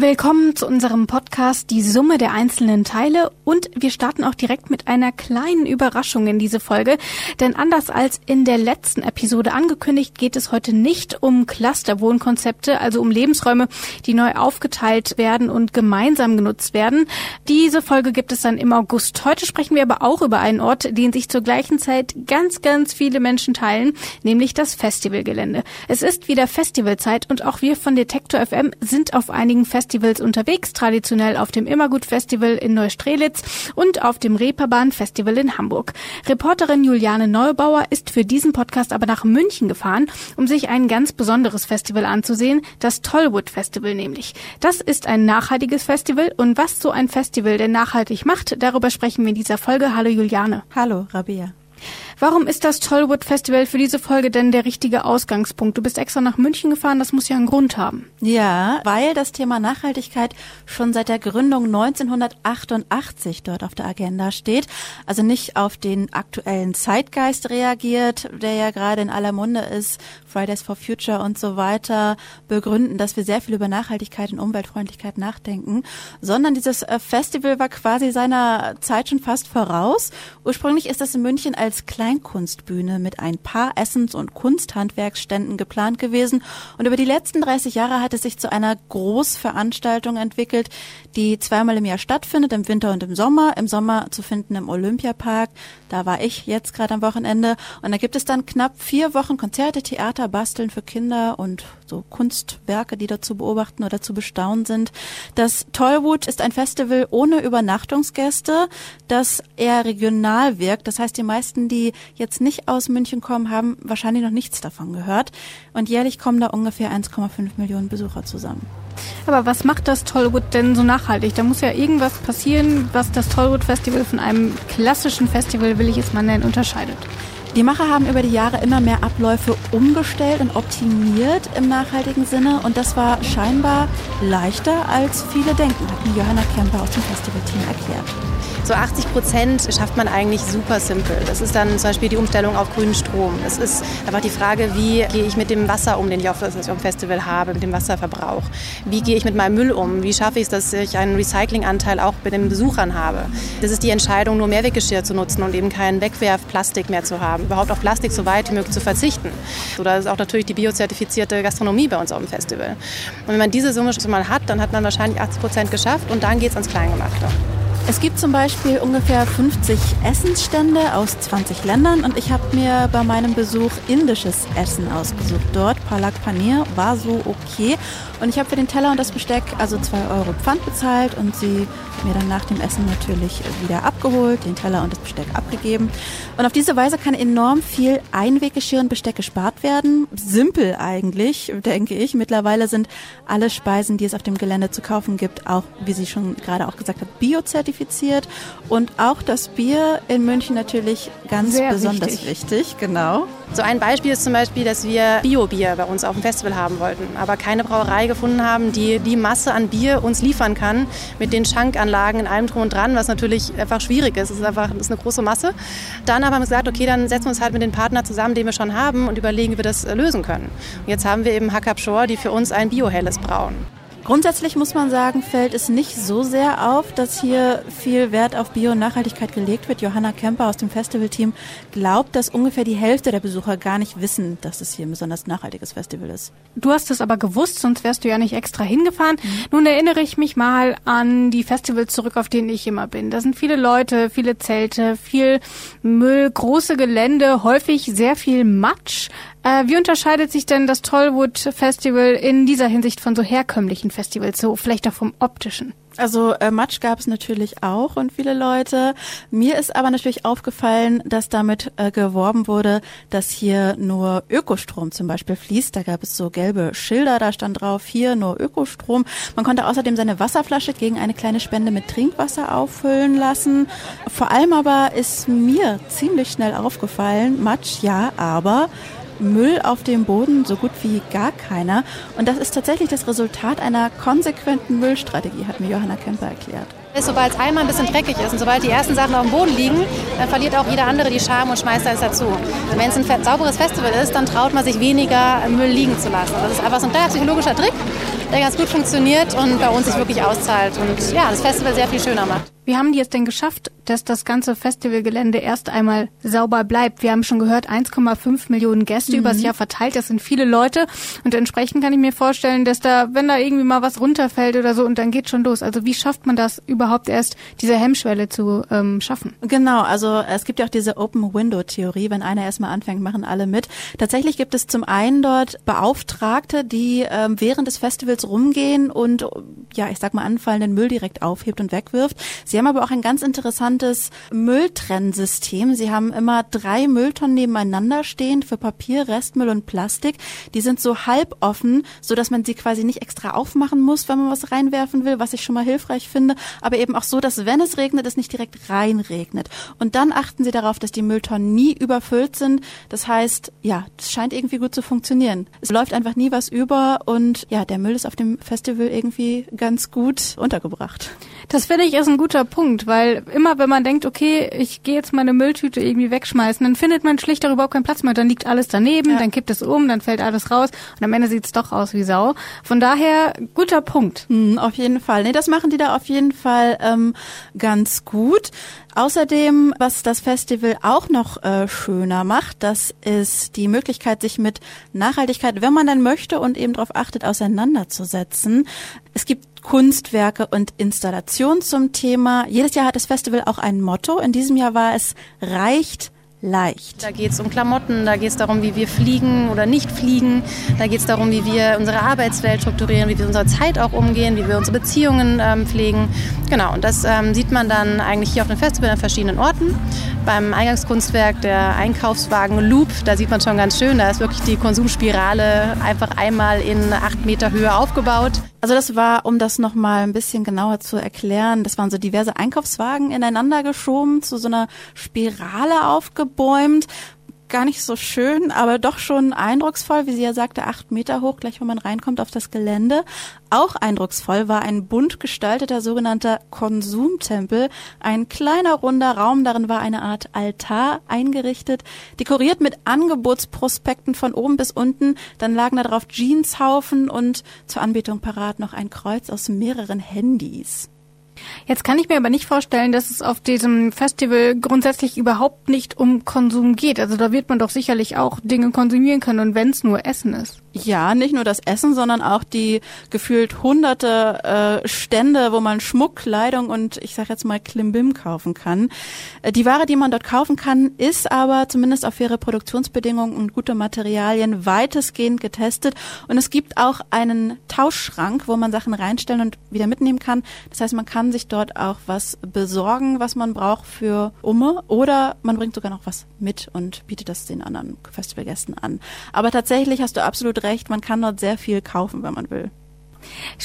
Willkommen zu unserem Podcast Die Summe der einzelnen Teile und wir starten auch direkt mit einer kleinen Überraschung in diese Folge, denn anders als in der letzten Episode angekündigt, geht es heute nicht um Clusterwohnkonzepte, also um Lebensräume, die neu aufgeteilt werden und gemeinsam genutzt werden. Diese Folge gibt es dann im August. Heute sprechen wir aber auch über einen Ort, den sich zur gleichen Zeit ganz, ganz viele Menschen teilen, nämlich das Festivalgelände. Es ist wieder Festivalzeit und auch wir von Detektor FM sind auf einigen Festivals Festivals unterwegs, traditionell auf dem Immergut Festival in Neustrelitz und auf dem Reeperbahn Festival in Hamburg. Reporterin Juliane Neubauer ist für diesen Podcast aber nach München gefahren, um sich ein ganz besonderes Festival anzusehen, das Tollwood Festival nämlich. Das ist ein nachhaltiges Festival und was so ein Festival denn nachhaltig macht, darüber sprechen wir in dieser Folge. Hallo Juliane. Hallo Rabia. Warum ist das Tollwood Festival für diese Folge denn der richtige Ausgangspunkt? Du bist extra nach München gefahren, das muss ja einen Grund haben. Ja, weil das Thema Nachhaltigkeit schon seit der Gründung 1988 dort auf der Agenda steht. Also nicht auf den aktuellen Zeitgeist reagiert, der ja gerade in aller Munde ist, Fridays for Future und so weiter begründen, dass wir sehr viel über Nachhaltigkeit und Umweltfreundlichkeit nachdenken, sondern dieses äh, Festival war quasi seiner Zeit schon fast voraus. Ursprünglich ist das in München als klein Kleinkunstbühne mit ein paar Essens- und Kunsthandwerksständen geplant gewesen. Und über die letzten 30 Jahre hat es sich zu einer Großveranstaltung entwickelt, die zweimal im Jahr stattfindet, im Winter und im Sommer. Im Sommer zu finden im Olympiapark. Da war ich jetzt gerade am Wochenende. Und da gibt es dann knapp vier Wochen Konzerte, Theater, Basteln für Kinder und so Kunstwerke, die da zu beobachten oder zu bestaunen sind. Das Tollwood ist ein Festival ohne Übernachtungsgäste, das eher regional wirkt. Das heißt, die meisten, die jetzt nicht aus München kommen, haben wahrscheinlich noch nichts davon gehört. Und jährlich kommen da ungefähr 1,5 Millionen Besucher zusammen. Aber was macht das Tollwood denn so nachhaltig? Da muss ja irgendwas passieren, was das Tollwood Festival von einem klassischen Festival, will ich es mal nennen, unterscheidet. Die Macher haben über die Jahre immer mehr Abläufe umgestellt und optimiert im nachhaltigen Sinne und das war scheinbar leichter als viele denken, hat mir Johanna Kemper aus dem Festivalteam erklärt. So 80 Prozent schafft man eigentlich super simpel. Das ist dann zum Beispiel die Umstellung auf grünen Strom. Es ist einfach die Frage, wie gehe ich mit dem Wasser um, den ich auf dem Festival habe, mit dem Wasserverbrauch. Wie gehe ich mit meinem Müll um? Wie schaffe ich es, dass ich einen Recyclinganteil auch bei den Besuchern habe? Das ist die Entscheidung, nur Mehrweggeschirr zu nutzen und eben kein Wegwerfplastik mehr zu haben. Überhaupt auf Plastik so weit wie möglich zu verzichten. Oder ist auch natürlich die biozertifizierte Gastronomie bei uns auf dem Festival. Und wenn man diese Summe schon mal hat, dann hat man wahrscheinlich 80 Prozent geschafft und dann geht es ans Kleingemachte. Es gibt zum Beispiel ungefähr 50 Essensstände aus 20 Ländern und ich habe mir bei meinem Besuch indisches Essen ausgesucht. Dort Palak Paneer war so okay und ich habe für den Teller und das Besteck also 2 Euro Pfand bezahlt und sie mir dann nach dem Essen natürlich wieder abgeholt, den Teller und das Besteck abgegeben. Und auf diese Weise kann enorm viel Einweggeschirr und Besteck gespart werden. Simpel eigentlich, denke ich. Mittlerweile sind alle Speisen, die es auf dem Gelände zu kaufen gibt, auch, wie sie schon gerade auch gesagt hat, biozertifiziert. Und auch das Bier in München natürlich ganz Sehr besonders wichtig. wichtig. Genau. So ein Beispiel ist zum Beispiel, dass wir Bio-Bier bei uns auf dem Festival haben wollten, aber keine Brauerei gefunden haben, die die Masse an Bier uns liefern kann mit den Schankanlagen in allem drum und dran, was natürlich einfach schwierig ist. Es ist einfach das ist eine große Masse. Dann haben wir gesagt, okay, dann setzen wir uns halt mit den Partnern zusammen, den wir schon haben und überlegen, wie wir das lösen können. Und jetzt haben wir eben Hackab Shore, die für uns ein Bio-Helles brauen. Grundsätzlich muss man sagen, fällt es nicht so sehr auf, dass hier viel Wert auf Bio- und Nachhaltigkeit gelegt wird. Johanna Kemper aus dem Festivalteam glaubt, dass ungefähr die Hälfte der Besucher gar nicht wissen, dass es hier ein besonders nachhaltiges Festival ist. Du hast es aber gewusst, sonst wärst du ja nicht extra hingefahren. Mhm. Nun erinnere ich mich mal an die Festivals zurück, auf denen ich immer bin. Da sind viele Leute, viele Zelte, viel Müll, große Gelände, häufig sehr viel Matsch. Äh, wie unterscheidet sich denn das Tollwood Festival in dieser Hinsicht von so herkömmlichen Festivals, so vielleicht auch vom optischen? Also äh, Matsch gab es natürlich auch und viele Leute. Mir ist aber natürlich aufgefallen, dass damit äh, geworben wurde, dass hier nur Ökostrom zum Beispiel fließt. Da gab es so gelbe Schilder, da stand drauf, hier nur Ökostrom. Man konnte außerdem seine Wasserflasche gegen eine kleine Spende mit Trinkwasser auffüllen lassen. Vor allem aber ist mir ziemlich schnell aufgefallen, Matsch ja, aber Müll auf dem Boden, so gut wie gar keiner. Und das ist tatsächlich das Resultat einer konsequenten Müllstrategie, hat mir Johanna Kemper erklärt. Sobald es einmal ein bisschen dreckig ist und sobald die ersten Sachen auf dem Boden liegen, dann verliert auch jeder andere die Scham und schmeißt alles dazu. Wenn es ein sauberes Festival ist, dann traut man sich weniger Müll liegen zu lassen. Das ist einfach so ein kleiner psychologischer Trick, der ganz gut funktioniert und bei uns sich wirklich auszahlt und ja, das Festival sehr viel schöner macht. Wie haben die es denn geschafft, dass das ganze Festivalgelände erst einmal sauber bleibt? Wir haben schon gehört, 1,5 Millionen Gäste mhm. übers Jahr verteilt. Das sind viele Leute. Und entsprechend kann ich mir vorstellen, dass da, wenn da irgendwie mal was runterfällt oder so, und dann geht schon los. Also wie schafft man das überhaupt erst, diese Hemmschwelle zu ähm, schaffen? Genau, also es gibt ja auch diese Open Window Theorie. Wenn einer erstmal anfängt, machen alle mit. Tatsächlich gibt es zum einen dort Beauftragte, die ähm, während des Festivals rumgehen und, ja, ich sag mal, anfallenden Müll direkt aufhebt und wegwirft. Sie haben aber auch ein ganz interessantes Mülltrennsystem. Sie haben immer drei Mülltonnen nebeneinander stehen für Papier, Restmüll und Plastik. Die sind so halb offen, so dass man sie quasi nicht extra aufmachen muss, wenn man was reinwerfen will, was ich schon mal hilfreich finde, aber eben auch so, dass wenn es regnet, es nicht direkt reinregnet. Und dann achten sie darauf, dass die Mülltonnen nie überfüllt sind. Das heißt, ja, das scheint irgendwie gut zu funktionieren. Es läuft einfach nie was über und ja, der Müll ist auf dem Festival irgendwie ganz gut untergebracht. Das finde ich ist ein guter Punkt, weil immer wenn man denkt, okay, ich gehe jetzt meine Mülltüte irgendwie wegschmeißen, dann findet man schlicht darüber überhaupt keinen Platz mehr. Dann liegt alles daneben, ja. dann kippt es um, dann fällt alles raus und am Ende sieht es doch aus wie Sau. Von daher guter Punkt. Hm, auf jeden Fall. Nee, das machen die da auf jeden Fall ähm, ganz gut. Außerdem, was das Festival auch noch äh, schöner macht, das ist die Möglichkeit, sich mit Nachhaltigkeit, wenn man dann möchte und eben darauf achtet, auseinanderzusetzen. Es gibt Kunstwerke und Installationen zum Thema. Jedes Jahr hat das Festival auch ein Motto. In diesem Jahr war es reicht leicht. Da geht es um Klamotten, da geht es darum, wie wir fliegen oder nicht fliegen, da geht es darum, wie wir unsere Arbeitswelt strukturieren, wie wir mit unserer Zeit auch umgehen, wie wir unsere Beziehungen ähm, pflegen. Genau, und das ähm, sieht man dann eigentlich hier auf dem Festival an verschiedenen Orten. Beim Eingangskunstwerk der Einkaufswagen Loop, da sieht man schon ganz schön, da ist wirklich die Konsumspirale einfach einmal in acht Meter Höhe aufgebaut. Also das war, um das nochmal ein bisschen genauer zu erklären, das waren so diverse Einkaufswagen ineinander geschoben, zu so einer Spirale aufgebäumt. Gar nicht so schön, aber doch schon eindrucksvoll, wie sie ja sagte, acht Meter hoch, gleich wenn man reinkommt auf das Gelände. Auch eindrucksvoll war ein bunt gestalteter sogenannter Konsumtempel, ein kleiner runder Raum, darin war eine Art Altar eingerichtet, dekoriert mit Angebotsprospekten von oben bis unten, dann lagen da drauf Jeanshaufen und zur Anbetung parat noch ein Kreuz aus mehreren Handys. Jetzt kann ich mir aber nicht vorstellen, dass es auf diesem Festival grundsätzlich überhaupt nicht um Konsum geht. Also da wird man doch sicherlich auch Dinge konsumieren können und wenn es nur Essen ist. Ja, nicht nur das Essen, sondern auch die gefühlt hunderte äh, Stände, wo man Schmuck, Kleidung und ich sag jetzt mal Klimbim kaufen kann. Äh, die Ware, die man dort kaufen kann, ist aber zumindest auf faire Produktionsbedingungen und gute Materialien weitestgehend getestet. Und es gibt auch einen Tauschschrank, wo man Sachen reinstellen und wieder mitnehmen kann. Das heißt, man kann sich dort auch was besorgen, was man braucht für Umme oder man bringt sogar noch was mit und bietet das den anderen Festivalgästen an. Aber tatsächlich hast du absolut recht, man kann dort sehr viel kaufen, wenn man will.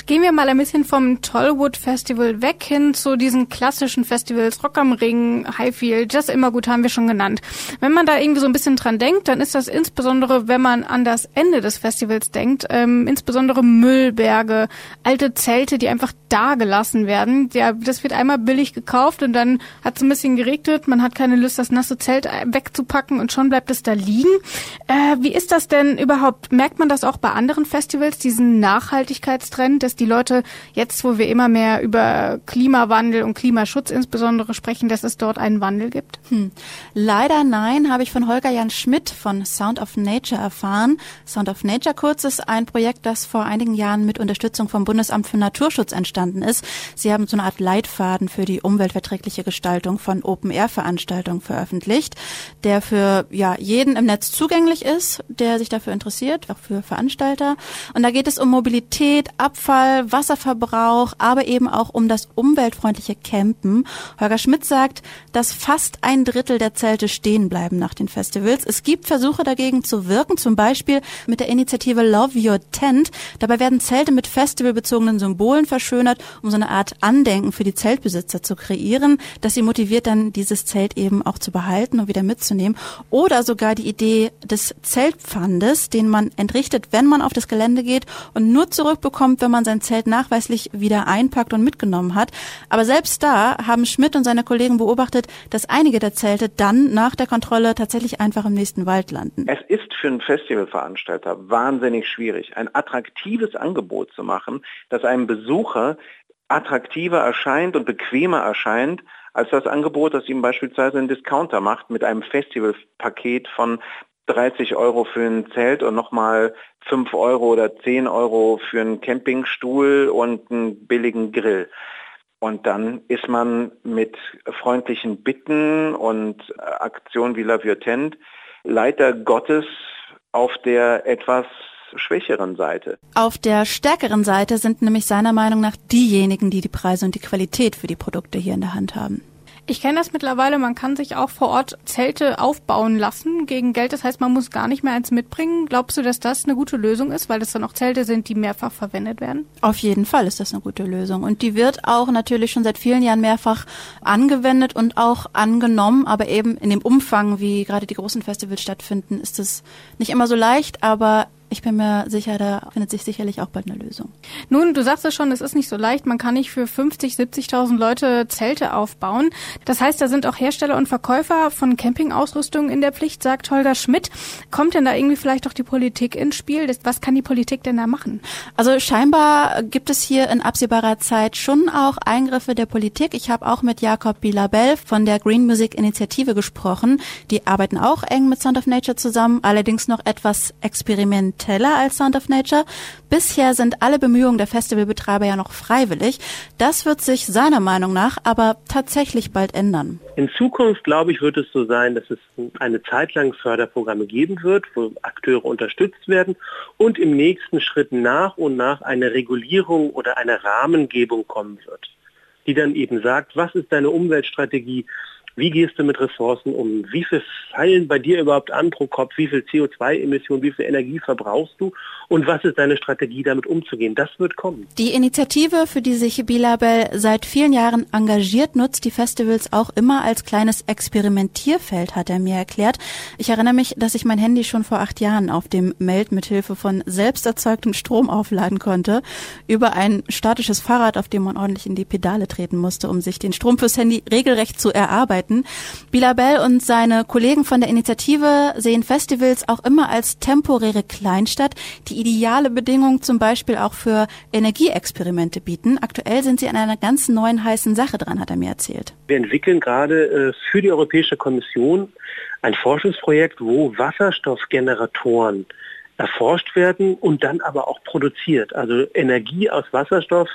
Gehen wir mal ein bisschen vom Tollwood Festival weg hin zu diesen klassischen Festivals, Rock am Ring, Highfield, das immer gut haben wir schon genannt. Wenn man da irgendwie so ein bisschen dran denkt, dann ist das insbesondere, wenn man an das Ende des Festivals denkt, ähm, insbesondere Müllberge, alte Zelte, die einfach da gelassen werden. Ja, das wird einmal billig gekauft und dann hat es ein bisschen geregnet, man hat keine Lust, das nasse Zelt wegzupacken und schon bleibt es da liegen. Äh, wie ist das denn überhaupt? Merkt man das auch bei anderen Festivals, diesen Nachhaltigkeits Gesellschaftstrend, dass die Leute jetzt, wo wir immer mehr über Klimawandel und Klimaschutz insbesondere sprechen, dass es dort einen Wandel gibt? Hm. Leider nein, habe ich von Holger Jan Schmidt von Sound of Nature erfahren. Sound of Nature kurz ist ein Projekt, das vor einigen Jahren mit Unterstützung vom Bundesamt für Naturschutz entstanden ist. Sie haben so eine Art Leitfaden für die umweltverträgliche Gestaltung von Open-Air-Veranstaltungen veröffentlicht, der für ja, jeden im Netz zugänglich ist, der sich dafür interessiert, auch für Veranstalter. Und da geht es um Mobilität, Abfall, Wasserverbrauch, aber eben auch um das umweltfreundliche Campen. Holger Schmidt sagt, dass fast ein Drittel der Zelte stehen bleiben nach den Festivals. Es gibt Versuche dagegen zu wirken, zum Beispiel mit der Initiative Love Your Tent. Dabei werden Zelte mit festivalbezogenen Symbolen verschönert, um so eine Art Andenken für die Zeltbesitzer zu kreieren, dass sie motiviert dann dieses Zelt eben auch zu behalten und wieder mitzunehmen. Oder sogar die Idee des Zeltpfandes, den man entrichtet, wenn man auf das Gelände geht und nur zurückbekommt, wenn man sein Zelt nachweislich wieder einpackt und mitgenommen hat. Aber selbst da haben Schmidt und seine Kollegen beobachtet, dass einige der Zelte dann nach der Kontrolle tatsächlich einfach im nächsten Wald landen. Es ist für einen Festivalveranstalter wahnsinnig schwierig, ein attraktives Angebot zu machen, das einem Besucher attraktiver erscheint und bequemer erscheint als das Angebot, das ihm beispielsweise ein Discounter macht mit einem Festivalpaket von 30 Euro für ein Zelt und nochmal 5 Euro oder 10 Euro für einen Campingstuhl und einen billigen Grill. Und dann ist man mit freundlichen Bitten und Aktionen wie La Tent leider Gottes auf der etwas schwächeren Seite. Auf der stärkeren Seite sind nämlich seiner Meinung nach diejenigen, die die Preise und die Qualität für die Produkte hier in der Hand haben. Ich kenne das mittlerweile, man kann sich auch vor Ort Zelte aufbauen lassen gegen Geld. Das heißt, man muss gar nicht mehr eins mitbringen. Glaubst du, dass das eine gute Lösung ist, weil das dann auch Zelte sind, die mehrfach verwendet werden? Auf jeden Fall ist das eine gute Lösung. Und die wird auch natürlich schon seit vielen Jahren mehrfach angewendet und auch angenommen. Aber eben in dem Umfang, wie gerade die großen Festivals stattfinden, ist es nicht immer so leicht. Aber ich bin mir sicher, da findet sich sicherlich auch bald eine Lösung. Nun, du sagst es schon, es ist nicht so leicht. Man kann nicht für 50, 70.000 Leute Zelte aufbauen. Das heißt, da sind auch Hersteller und Verkäufer von Campingausrüstung in der Pflicht, sagt Holger Schmidt. Kommt denn da irgendwie vielleicht auch die Politik ins Spiel? Was kann die Politik denn da machen? Also scheinbar gibt es hier in absehbarer Zeit schon auch Eingriffe der Politik. Ich habe auch mit Jakob Bilabel von der Green Music Initiative gesprochen. Die arbeiten auch eng mit Sound of Nature zusammen, allerdings noch etwas experimentell experimenteller als Sound of Nature. Bisher sind alle Bemühungen der Festivalbetreiber ja noch freiwillig. Das wird sich seiner Meinung nach aber tatsächlich bald ändern. In Zukunft, glaube ich, wird es so sein, dass es eine Zeit lang Förderprogramme geben wird, wo Akteure unterstützt werden und im nächsten Schritt nach und nach eine Regulierung oder eine Rahmengebung kommen wird, die dann eben sagt, was ist deine Umweltstrategie, wie gehst du mit Ressourcen um? Wie viel fallen bei dir überhaupt an pro Kopf? Wie viel CO2-Emissionen, wie viel Energie verbrauchst du? Und was ist deine Strategie, damit umzugehen? Das wird kommen. Die Initiative, für die sich Bilabel seit vielen Jahren engagiert, nutzt die Festivals auch immer als kleines Experimentierfeld, hat er mir erklärt. Ich erinnere mich, dass ich mein Handy schon vor acht Jahren auf dem Meld mit Hilfe von selbst erzeugtem Strom aufladen konnte, über ein statisches Fahrrad, auf dem man ordentlich in die Pedale treten musste, um sich den Strom fürs Handy regelrecht zu erarbeiten. Möglichkeiten. Bilabel und seine Kollegen von der Initiative sehen Festivals auch immer als temporäre Kleinstadt, die ideale Bedingungen zum Beispiel auch für Energieexperimente bieten. Aktuell sind sie an einer ganz neuen heißen Sache dran, hat er mir erzählt. Wir entwickeln gerade äh, für die Europäische Kommission ein Forschungsprojekt, wo Wasserstoffgeneratoren erforscht werden und dann aber auch produziert. Also Energie aus Wasserstoff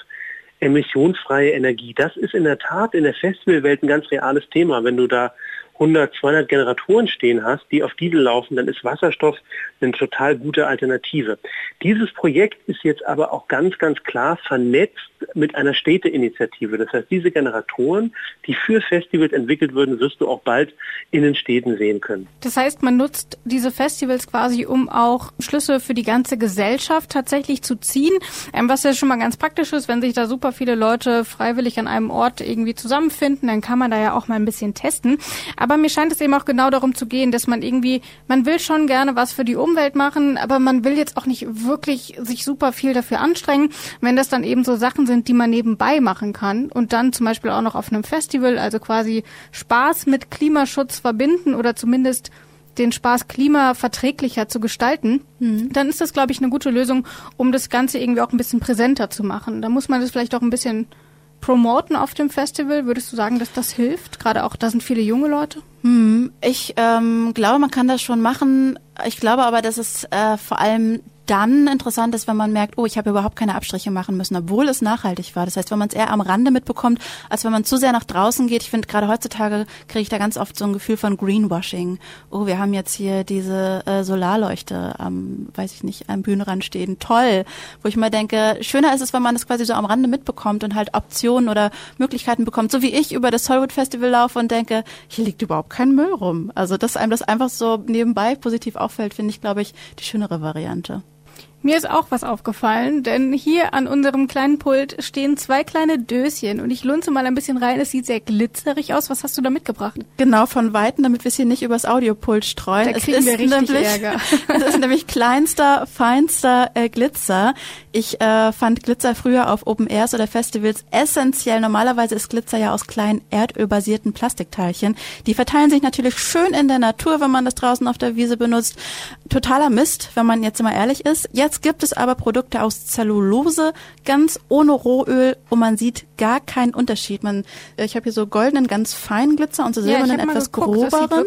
emissionsfreie Energie. Das ist in der Tat in der Festivalwelt ein ganz reales Thema. Wenn du da 100, 200 Generatoren stehen hast, die auf Diesel laufen, dann ist Wasserstoff eine total gute Alternative. Dieses Projekt ist jetzt aber auch ganz, ganz klar vernetzt mit einer Städteinitiative. Das heißt, diese Generatoren, die für Festivals entwickelt würden, wirst du auch bald in den Städten sehen können. Das heißt, man nutzt diese Festivals quasi, um auch Schlüsse für die ganze Gesellschaft tatsächlich zu ziehen, ähm, was ja schon mal ganz praktisch ist, wenn sich da super viele Leute freiwillig an einem Ort irgendwie zusammenfinden, dann kann man da ja auch mal ein bisschen testen. Aber aber mir scheint es eben auch genau darum zu gehen, dass man irgendwie, man will schon gerne was für die Umwelt machen, aber man will jetzt auch nicht wirklich sich super viel dafür anstrengen. Wenn das dann eben so Sachen sind, die man nebenbei machen kann und dann zum Beispiel auch noch auf einem Festival, also quasi Spaß mit Klimaschutz verbinden oder zumindest den Spaß klimaverträglicher zu gestalten, mhm. dann ist das, glaube ich, eine gute Lösung, um das Ganze irgendwie auch ein bisschen präsenter zu machen. Da muss man das vielleicht auch ein bisschen promoten auf dem Festival? Würdest du sagen, dass das hilft? Gerade auch, da sind viele junge Leute. Hm, ich ähm, glaube, man kann das schon machen. Ich glaube aber, dass es äh, vor allem dann interessant ist, wenn man merkt, oh, ich habe überhaupt keine Abstriche machen müssen, obwohl es nachhaltig war. Das heißt, wenn man es eher am Rande mitbekommt, als wenn man zu sehr nach draußen geht. Ich finde, gerade heutzutage kriege ich da ganz oft so ein Gefühl von Greenwashing. Oh, wir haben jetzt hier diese äh, Solarleuchte am, weiß ich nicht, am Bühnenrand stehen. Toll. Wo ich mal denke, schöner ist es, wenn man das quasi so am Rande mitbekommt und halt Optionen oder Möglichkeiten bekommt. So wie ich über das Hollywood Festival laufe und denke, hier liegt überhaupt kein Müll rum. Also, dass einem das einfach so nebenbei positiv auffällt, finde ich, glaube ich, die schönere Variante. Mir ist auch was aufgefallen, denn hier an unserem kleinen Pult stehen zwei kleine Döschen und ich lunze mal ein bisschen rein. Es sieht sehr glitzerig aus. Was hast du da mitgebracht? Genau, von Weitem, damit wir es hier nicht übers Audiopult streuen. Da kriegen es wir richtig nämlich, Ärger. Es ist nämlich kleinster, feinster äh, Glitzer. Ich äh, fand Glitzer früher auf Open Airs oder Festivals essentiell. Normalerweise ist Glitzer ja aus kleinen erdölbasierten Plastikteilchen. Die verteilen sich natürlich schön in der Natur, wenn man das draußen auf der Wiese benutzt. Totaler Mist, wenn man jetzt mal ehrlich ist. Jetzt Jetzt gibt es aber Produkte aus Zellulose, ganz ohne Rohöl und man sieht gar keinen Unterschied. Man, äh, ich habe hier so goldenen, ganz feinen Glitzer und so silbernen, ja, etwas geguckt, groberen.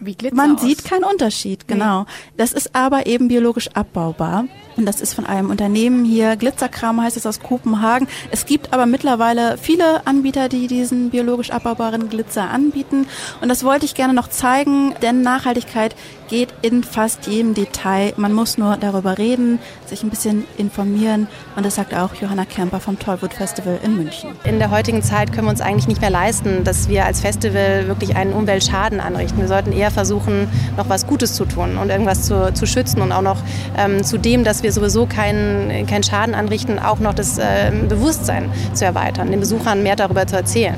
Wie Glitzer Man aus. sieht keinen Unterschied, genau. Das ist aber eben biologisch abbaubar. Und das ist von einem Unternehmen hier, Glitzerkram heißt es aus Kopenhagen. Es gibt aber mittlerweile viele Anbieter, die diesen biologisch abbaubaren Glitzer anbieten. Und das wollte ich gerne noch zeigen, denn Nachhaltigkeit geht in fast jedem Detail. Man muss nur darüber reden, sich ein bisschen informieren. Und das sagt auch Johanna Kemper vom Tollwood Festival in München. In der heutigen Zeit können wir uns eigentlich nicht mehr leisten, dass wir als Festival wirklich einen Umweltschaden anrichten. Wir sollten eher versuchen, noch was Gutes zu tun und irgendwas zu, zu schützen und auch noch ähm, zu dem, dass wir sowieso keinen, keinen Schaden anrichten, auch noch das äh, Bewusstsein zu erweitern, den Besuchern mehr darüber zu erzählen.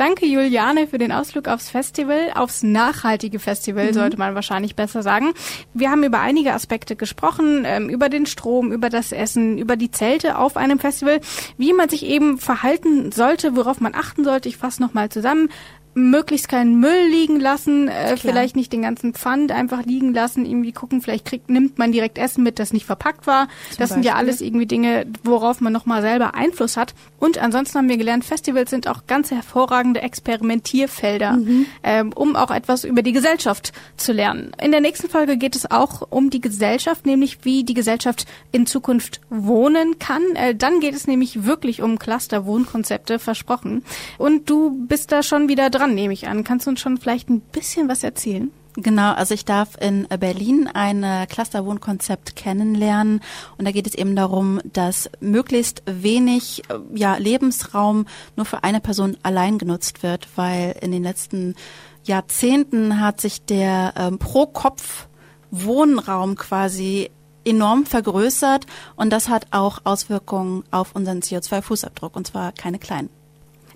Danke, Juliane, für den Ausflug aufs Festival, aufs nachhaltige Festival, mhm. sollte man wahrscheinlich besser sagen. Wir haben über einige Aspekte gesprochen, ähm, über den Strom, über das Essen, über die Zelte auf einem Festival, wie man sich eben verhalten sollte, worauf man achten sollte. Ich fasse nochmal zusammen möglichst keinen Müll liegen lassen, äh, vielleicht nicht den ganzen Pfand einfach liegen lassen, irgendwie gucken, vielleicht kriegt, nimmt man direkt Essen mit, das nicht verpackt war. Zum das Beispiel. sind ja alles irgendwie Dinge, worauf man nochmal selber Einfluss hat. Und ansonsten haben wir gelernt, Festivals sind auch ganz hervorragende Experimentierfelder, mhm. ähm, um auch etwas über die Gesellschaft zu lernen. In der nächsten Folge geht es auch um die Gesellschaft, nämlich wie die Gesellschaft in Zukunft wohnen kann. Äh, dann geht es nämlich wirklich um Cluster-Wohnkonzepte, versprochen. Und du bist da schon wieder dran dran, nehme ich an. Kannst du uns schon vielleicht ein bisschen was erzählen? Genau, also ich darf in Berlin ein Clusterwohnkonzept kennenlernen und da geht es eben darum, dass möglichst wenig ja, Lebensraum nur für eine Person allein genutzt wird, weil in den letzten Jahrzehnten hat sich der ähm, pro Kopf Wohnraum quasi enorm vergrößert und das hat auch Auswirkungen auf unseren CO2-Fußabdruck und zwar keine kleinen.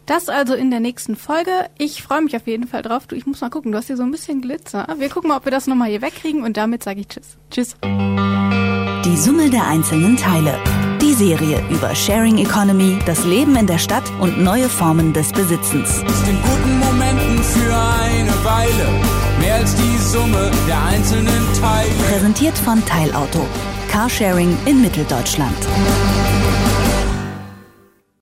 Das also in der nächsten Folge. Ich freue mich auf jeden Fall drauf. Du, ich muss mal gucken, du hast hier so ein bisschen Glitzer. Wir gucken mal, ob wir das nochmal hier wegkriegen und damit sage ich Tschüss. Tschüss. Die Summe der einzelnen Teile. Die Serie über Sharing Economy, das Leben in der Stadt und neue Formen des Besitzens. Ist in guten Momenten für eine Weile mehr als die Summe der einzelnen Teile. Präsentiert von Teilauto. Carsharing in Mitteldeutschland.